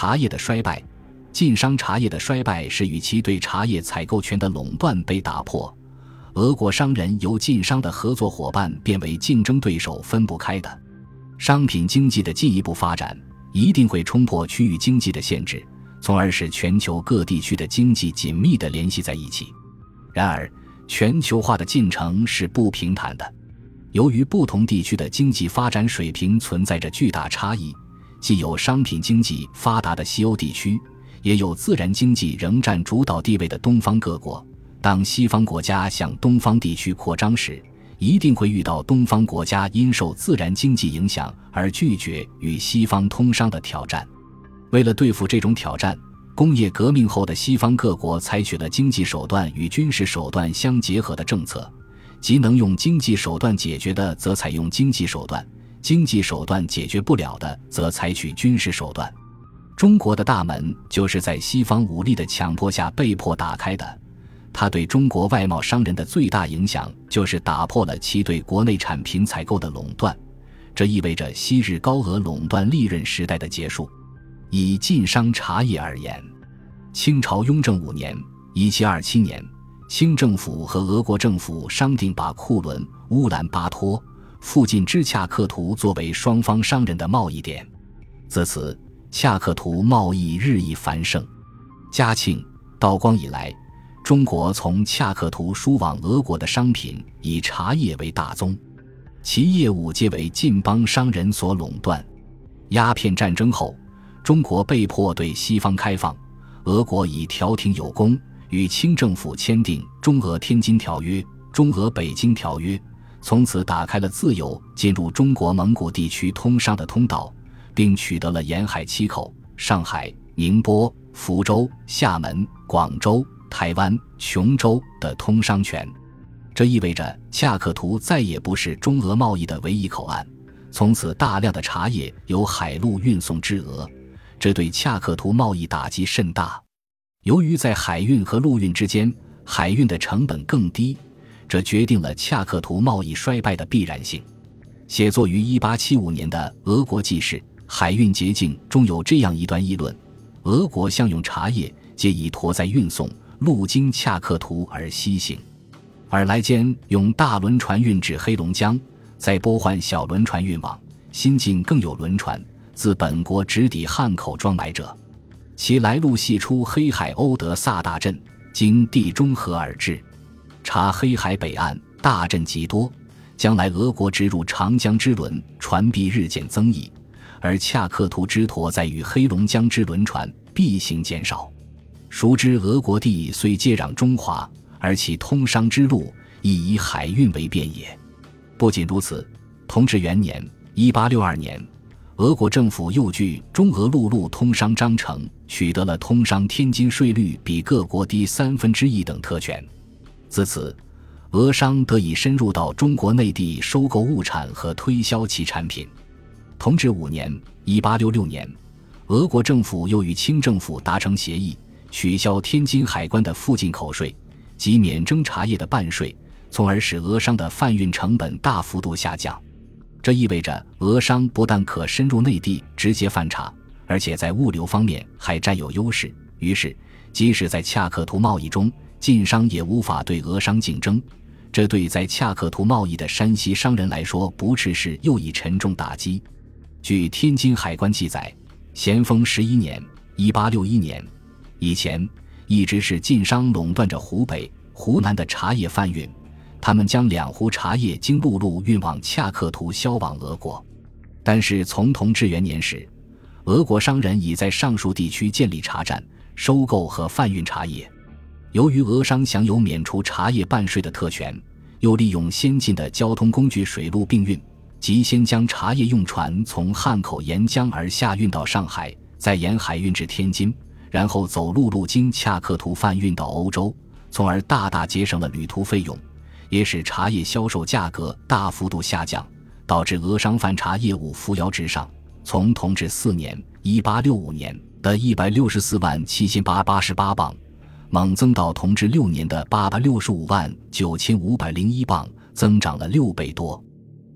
茶叶的衰败，晋商茶叶的衰败是与其对茶叶采购权的垄断被打破，俄国商人由晋商的合作伙伴变为竞争对手分不开的。商品经济的进一步发展一定会冲破区域经济的限制，从而使全球各地区的经济紧密地联系在一起。然而，全球化的进程是不平坦的，由于不同地区的经济发展水平存在着巨大差异。既有商品经济发达的西欧地区，也有自然经济仍占主导地位的东方各国。当西方国家向东方地区扩张时，一定会遇到东方国家因受自然经济影响而拒绝与西方通商的挑战。为了对付这种挑战，工业革命后的西方各国采取了经济手段与军事手段相结合的政策，即能用经济手段解决的，则采用经济手段。经济手段解决不了的，则采取军事手段。中国的大门就是在西方武力的强迫下被迫打开的。它对中国外贸商人的最大影响，就是打破了其对国内产品采购的垄断。这意味着昔日高额垄断利润时代的结束。以晋商茶叶而言，清朝雍正五年（一七二七年），清政府和俄国政府商定把库伦、乌兰巴托。附近之恰克图作为双方商人的贸易点，自此恰克图贸易日益繁盛。嘉庆、道光以来，中国从恰克图输往俄国的商品以茶叶为大宗，其业务皆为晋邦商人所垄断。鸦片战争后，中国被迫对西方开放，俄国以调停有功，与清政府签订《中俄天津条约》《中俄北京条约》。从此打开了自由进入中国蒙古地区通商的通道，并取得了沿海七口——上海、宁波、福州、厦门、广州、台湾、琼州的通商权。这意味着恰克图再也不是中俄贸易的唯一口岸，从此大量的茶叶由海路运送至俄，这对恰克图贸易打击甚大。由于在海运和陆运之间，海运的成本更低。这决定了恰克图贸易衰败的必然性。写作于1875年的《俄国纪事·海运捷径》中有这样一段议论：俄国相用茶叶，皆以驮载运送，路经恰克图而西行；尔来间用大轮船运至黑龙江，再拨换小轮船运往新晋，更有轮船自本国直抵汉口装买者，其来路系出黑海欧德萨大镇，经地中河而至。查黑海北岸大镇极多，将来俄国直入长江之轮船必日渐增益，而恰克图之陀在与黑龙江之轮船必行减少。熟知俄国地虽接壤中华，而其通商之路亦以海运为便也。不仅如此，同治元年（一八六二年），俄国政府又据中俄陆路通商章程，取得了通商天津税率比各国低三分之一等特权。自此，俄商得以深入到中国内地收购物产和推销其产品。同治五年（一八六六年），俄国政府又与清政府达成协议，取消天津海关的附进口税及免征茶叶的半税，从而使俄商的贩运成本大幅度下降。这意味着俄商不但可深入内地直接贩茶，而且在物流方面还占有优势。于是，即使在恰克图贸易中，晋商也无法对俄商竞争，这对在恰克图贸易的山西商人来说，不啻是又一沉重打击。据天津海关记载，咸丰十一年（一八六一年）以前，一直是晋商垄断着湖北、湖南的茶叶贩运，他们将两湖茶叶经陆路运往恰克图，销往俄国。但是从同治元年时，俄国商人已在上述地区建立茶站，收购和贩运茶叶。由于俄商享有免除茶叶半税的特权，又利用先进的交通工具水陆并运，即先将茶叶用船从汉口沿江而下运到上海，再沿海运至天津，然后走陆路经恰克图贩运到欧洲，从而大大节省了旅途费用，也使茶叶销售价格大幅度下降，导致俄商贩茶业务扶摇直上。从同治四年（一八六五年）的一百六十四万七千八八十八磅。猛增到同治六年的八百六十五万九千五百零一磅，增长了六倍多。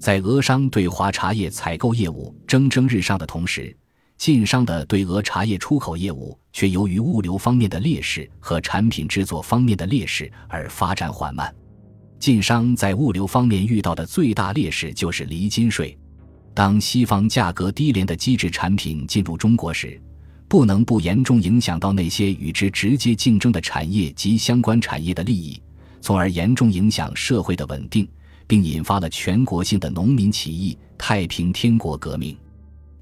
在俄商对华茶叶采购业务蒸蒸日上的同时，晋商的对俄茶叶出口业务却由于物流方面的劣势和产品制作方面的劣势而发展缓慢。晋商在物流方面遇到的最大劣势就是离金税。当西方价格低廉的机制产品进入中国时，不能不严重影响到那些与之直接竞争的产业及相关产业的利益，从而严重影响社会的稳定，并引发了全国性的农民起义——太平天国革命。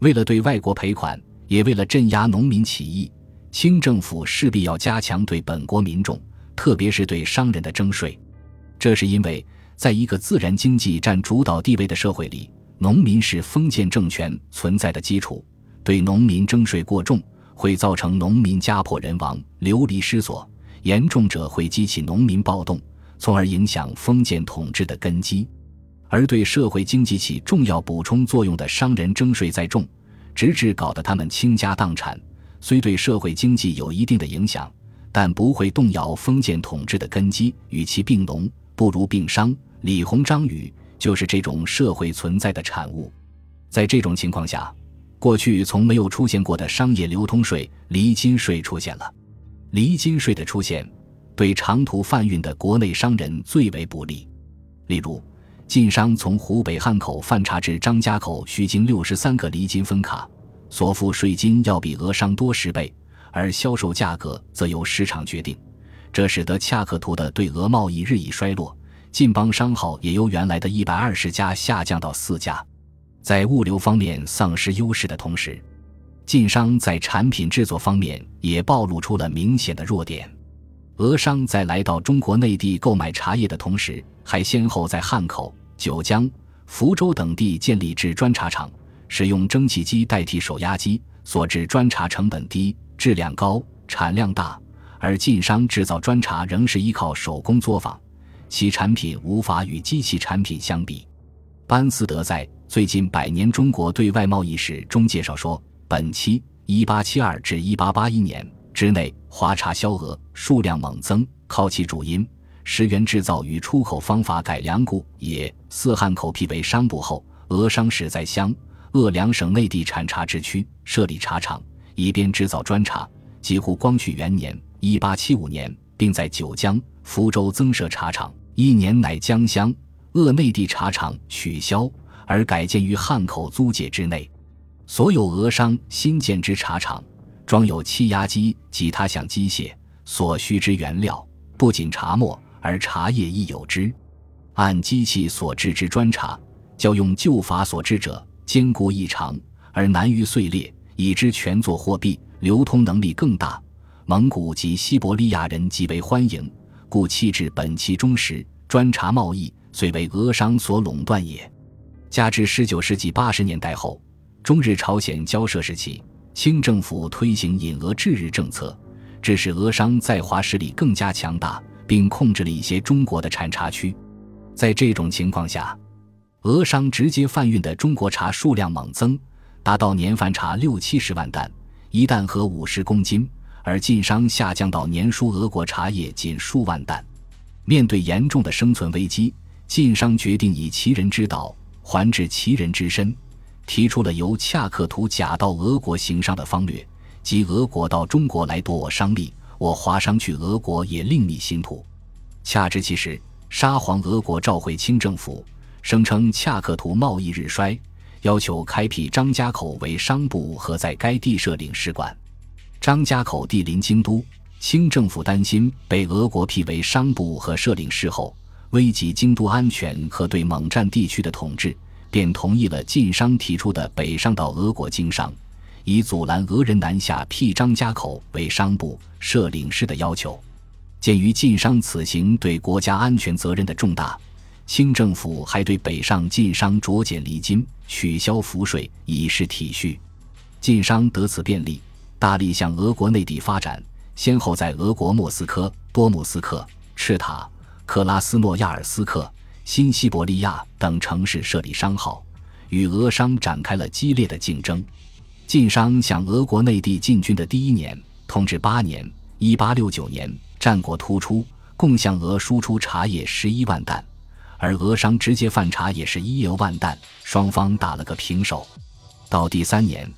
为了对外国赔款，也为了镇压农民起义，清政府势必要加强对本国民众，特别是对商人的征税。这是因为，在一个自然经济占主导地位的社会里，农民是封建政权存在的基础。对农民征税过重，会造成农民家破人亡、流离失所；严重者会激起农民暴动，从而影响封建统治的根基。而对社会经济起重要补充作用的商人征税再重，直至搞得他们倾家荡产，虽对社会经济有一定的影响，但不会动摇封建统治的根基。与其并农，不如并商。李鸿章语就是这种社会存在的产物。在这种情况下，过去从没有出现过的商业流通税——离金税出现了。离金税的出现，对长途贩运的国内商人最为不利。例如，晋商从湖北汉口贩茶至张家口需经六十三个离金分卡，所付税金要比俄商多十倍，而销售价格则由市场决定，这使得恰克图的对俄贸易日益衰落，晋邦商号也由原来的一百二十家下降到四家。在物流方面丧失优势的同时，晋商在产品制作方面也暴露出了明显的弱点。俄商在来到中国内地购买茶叶的同时，还先后在汉口、九江、福州等地建立制砖茶厂，使用蒸汽机代替手压机，所制砖茶成本低、质量高、产量大。而晋商制造砖茶仍是依靠手工作坊，其产品无法与机器产品相比。班思德在《最近百年中国对外贸易史》中介绍说，本期（一八七二至一八八一年）。之内，华茶销额数量猛增，靠其主因石原制造与出口方法改良故也。四汉口辟为商埠后，俄商始在湘鄂两省内地产茶之区设立茶厂，以便制造砖茶。几乎光绪元年（一八七五年），并在九江、福州增设茶厂，一年乃江湘鄂内地茶厂取消，而改建于汉口租界之内。所有俄商新建之茶厂。装有气压机及他项机械，所需之原料不仅茶末，而茶叶亦有之。按机器所制之砖茶，较用旧法所制者坚固异常，而难于碎裂，以之全作货币，流通能力更大。蒙古及西伯利亚人极为欢迎，故弃置本期中时，砖茶贸易虽为俄商所垄断也。加之十九世纪八十年代后，中日朝鲜交涉时期。清政府推行引俄制日政策，致使俄商在华势力更加强大，并控制了一些中国的产茶区。在这种情况下，俄商直接贩运的中国茶数量猛增，达到年贩茶六七十万担，一担合五十公斤；而晋商下降到年输俄国茶叶仅数万担。面对严重的生存危机，晋商决定以其人之道还治其人之身。提出了由恰克图假到俄国行商的方略，即俄国到中国来夺我商利，我华商去俄国也另觅新途。恰值其时，沙皇俄国召回清政府，声称恰克图贸易日衰，要求开辟张家口为商埠和在该地设领事馆。张家口地临京都，清政府担心被俄国辟为商埠和设领事后，危及京都安全和对蒙占地区的统治。便同意了晋商提出的北上到俄国经商，以阻拦俄人南下辟张家口为商埠、设领事的要求。鉴于晋商此行对国家安全责任的重大，清政府还对北上晋商酌减离金、取消赋税，以示体恤。晋商得此便利，大力向俄国内地发展，先后在俄国莫斯科、多姆斯克、赤塔、克拉斯诺亚尔斯克。新西伯利亚等城市设立商号，与俄商展开了激烈的竞争。晋商向俄国内地进军的第一年，同治八年（一八六九年），战果突出，共向俄输出茶叶十一万担，而俄商直接贩茶也是一万担，双方打了个平手。到第三年，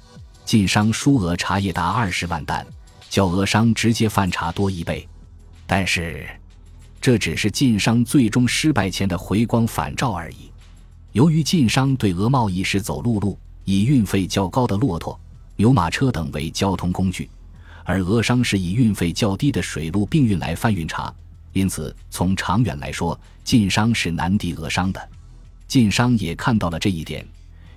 晋商输俄茶叶达二十万担，较俄商直接贩茶多一倍。但是，这只是晋商最终失败前的回光返照而已。由于晋商对俄贸易是走陆路，以运费较高的骆驼、牛马车等为交通工具，而俄商是以运费较低的水路并运来贩运茶，因此从长远来说，晋商是难敌俄商的。晋商也看到了这一点，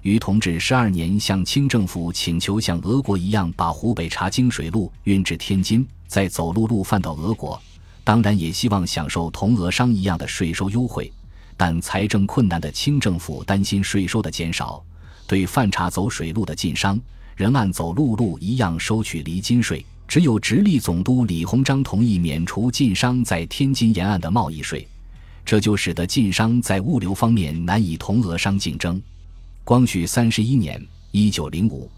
于同治十二年向清政府请求像俄国一样把湖北茶经水路运至天津，再走陆路贩到俄国。当然也希望享受同俄商一样的税收优惠，但财政困难的清政府担心税收的减少，对贩茶走水路的晋商仍按走陆路一样收取离金税。只有直隶总督李鸿章同意免除晋商在天津沿岸的贸易税，这就使得晋商在物流方面难以同俄商竞争。光绪三十一年（一九零五），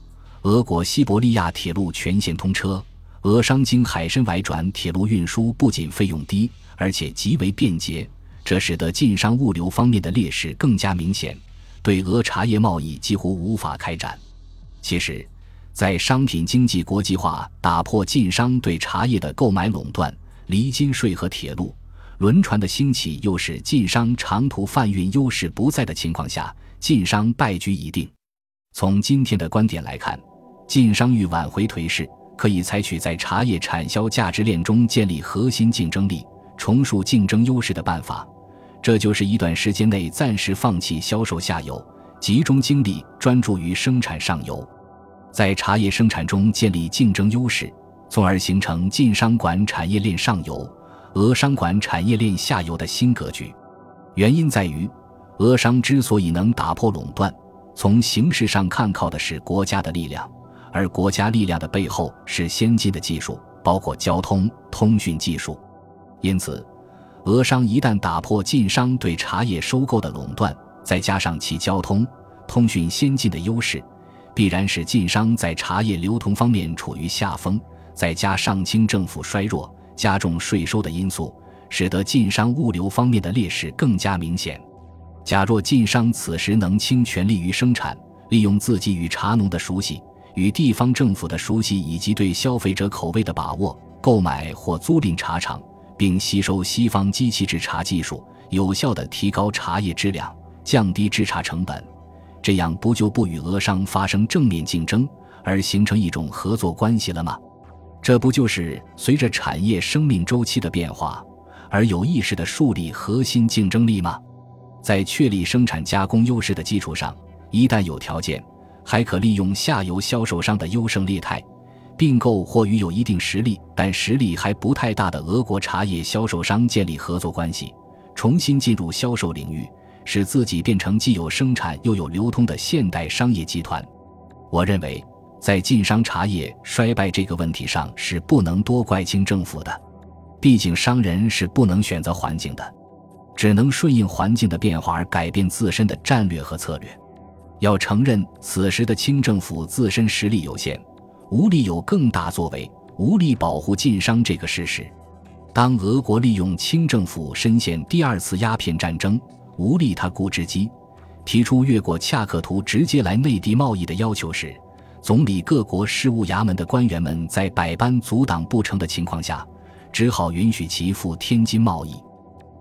俄国西伯利亚铁路全线通车。俄商经海参崴转铁路运输不仅费用低，而且极为便捷，这使得晋商物流方面的劣势更加明显，对俄茶叶贸易几乎无法开展。其实，在商品经济国际化、打破晋商对茶叶的购买垄断、离津税和铁路、轮船的兴起，又使晋商长途贩运优势不在的情况下，晋商败局已定。从今天的观点来看，晋商欲挽回颓势。可以采取在茶叶产销价值链中建立核心竞争力、重塑竞争优势的办法，这就是一段时间内暂时放弃销售下游，集中精力专注于生产上游，在茶叶生产中建立竞争优势，从而形成晋商管产业链上游、俄商管产业链下游的新格局。原因在于，俄商之所以能打破垄断，从形式上看靠的是国家的力量。而国家力量的背后是先进的技术，包括交通、通讯技术。因此，俄商一旦打破晋商对茶叶收购的垄断，再加上其交通、通讯先进的优势，必然使晋商在茶叶流通方面处于下风。再加上清政府衰弱、加重税收的因素，使得晋商物流方面的劣势更加明显。假若晋商此时能倾全力于生产，利用自己与茶农的熟悉。与地方政府的熟悉以及对消费者口味的把握，购买或租赁茶厂，并吸收西方机器制茶技术，有效地提高茶叶质量，降低制茶成本，这样不就不与俄商发生正面竞争，而形成一种合作关系了吗？这不就是随着产业生命周期的变化而有意识地树立核心竞争力吗？在确立生产加工优势的基础上，一旦有条件。还可利用下游销售商的优胜劣汰，并购或与有一定实力但实力还不太大的俄国茶叶销售商建立合作关系，重新进入销售领域，使自己变成既有生产又有流通的现代商业集团。我认为，在晋商茶叶衰败这个问题上是不能多怪清政府的，毕竟商人是不能选择环境的，只能顺应环境的变化而改变自身的战略和策略。要承认，此时的清政府自身实力有限，无力有更大作为，无力保护晋商这个事实。当俄国利用清政府深陷第二次鸦片战争，无力他顾之机，提出越过恰克图直接来内地贸易的要求时，总理各国事务衙门的官员们在百般阻挡不成的情况下，只好允许其赴天津贸易。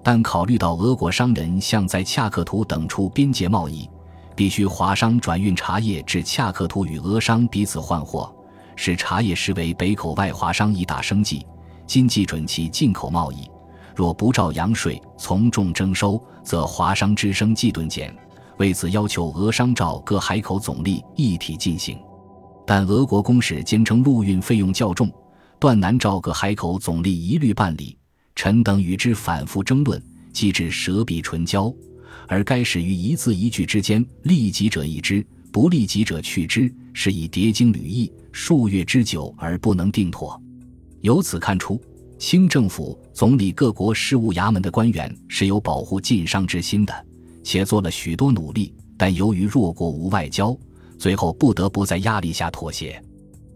但考虑到俄国商人向在恰克图等处边界贸易，必须华商转运茶叶至恰克图与俄商彼此换货，使茶叶视为北口外华商一大生计。今既准其进口贸易，若不照洋税从重征收，则华商之生计顿减。为此，要求俄商照各海口总例一体进行。但俄国公使坚称陆运费用较重，断难照各海口总例一律办理。臣等与之反复争论，机至舌笔唇焦。而该始于一字一句之间，利己者益之，不利己者去之，是以叠经履议数月之久而不能定妥。由此看出，清政府总理各国事务衙门的官员是有保护晋商之心的，且做了许多努力，但由于弱国无外交，最后不得不在压力下妥协。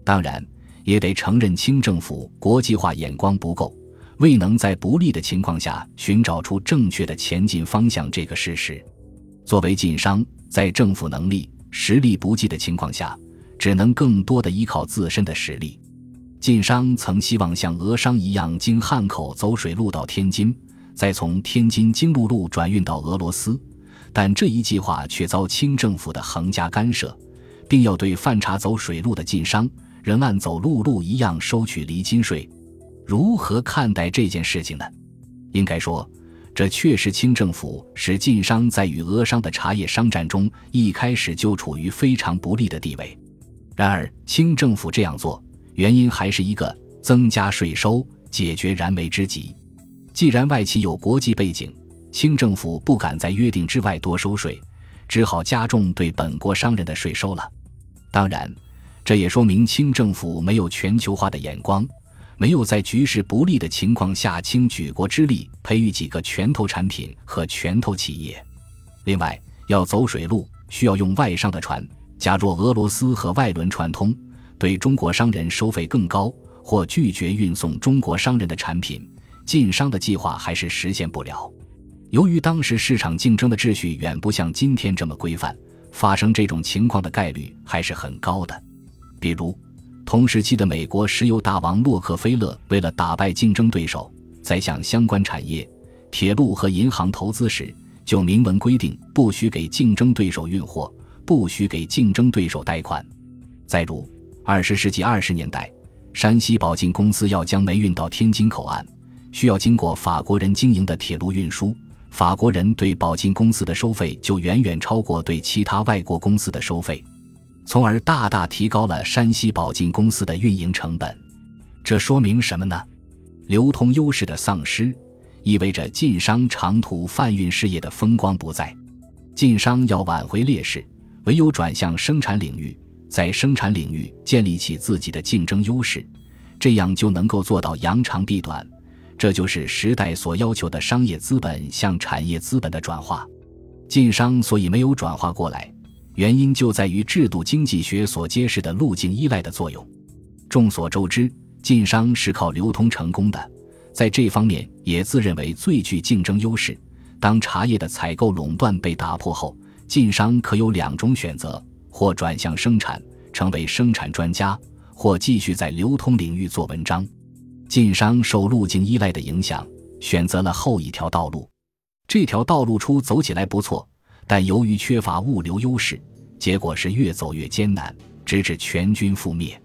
当然，也得承认清政府国际化眼光不够。未能在不利的情况下寻找出正确的前进方向这个事实，作为晋商，在政府能力实力不济的情况下，只能更多的依靠自身的实力。晋商曾希望像俄商一样经汉口走水路到天津，再从天津经陆路转运到俄罗斯，但这一计划却遭清政府的横加干涉，并要对犯查走水路的晋商仍按走陆路一样收取离金税。如何看待这件事情呢？应该说，这确实清政府使晋商在与俄商的茶叶商战中一开始就处于非常不利的地位。然而，清政府这样做。原因还是一个增加税收，解决燃眉之急。既然外企有国际背景，清政府不敢在约定之外多收税，只好加重对本国商人的税收了。当然，这也说明清政府没有全球化的眼光，没有在局势不利的情况下倾举国之力培育几个拳头产品和拳头企业。另外，要走水路，需要用外商的船。假若俄罗斯和外轮串通。对中国商人收费更高，或拒绝运送中国商人的产品，晋商的计划还是实现不了。由于当时市场竞争的秩序远不像今天这么规范，发生这种情况的概率还是很高的。比如，同时期的美国石油大王洛克菲勒为了打败竞争对手，在向相关产业、铁路和银行投资时，就明文规定不许给竞争对手运货，不许给竞争对手贷款。再如，二十世纪二十年代，山西宝晋公司要将煤运到天津口岸，需要经过法国人经营的铁路运输。法国人对宝晋公司的收费就远远超过对其他外国公司的收费，从而大大提高了山西宝晋公司的运营成本。这说明什么呢？流通优势的丧失，意味着晋商长途贩运事业的风光不再。晋商要挽回劣势，唯有转向生产领域。在生产领域建立起自己的竞争优势，这样就能够做到扬长避短。这就是时代所要求的商业资本向产业资本的转化。晋商所以没有转化过来，原因就在于制度经济学所揭示的路径依赖的作用。众所周知，晋商是靠流通成功的，在这方面也自认为最具竞争优势。当茶叶的采购垄断被打破后，晋商可有两种选择。或转向生产，成为生产专家；或继续在流通领域做文章。晋商受路径依赖的影响，选择了后一条道路。这条道路出走起来不错，但由于缺乏物流优势，结果是越走越艰难，直至全军覆灭。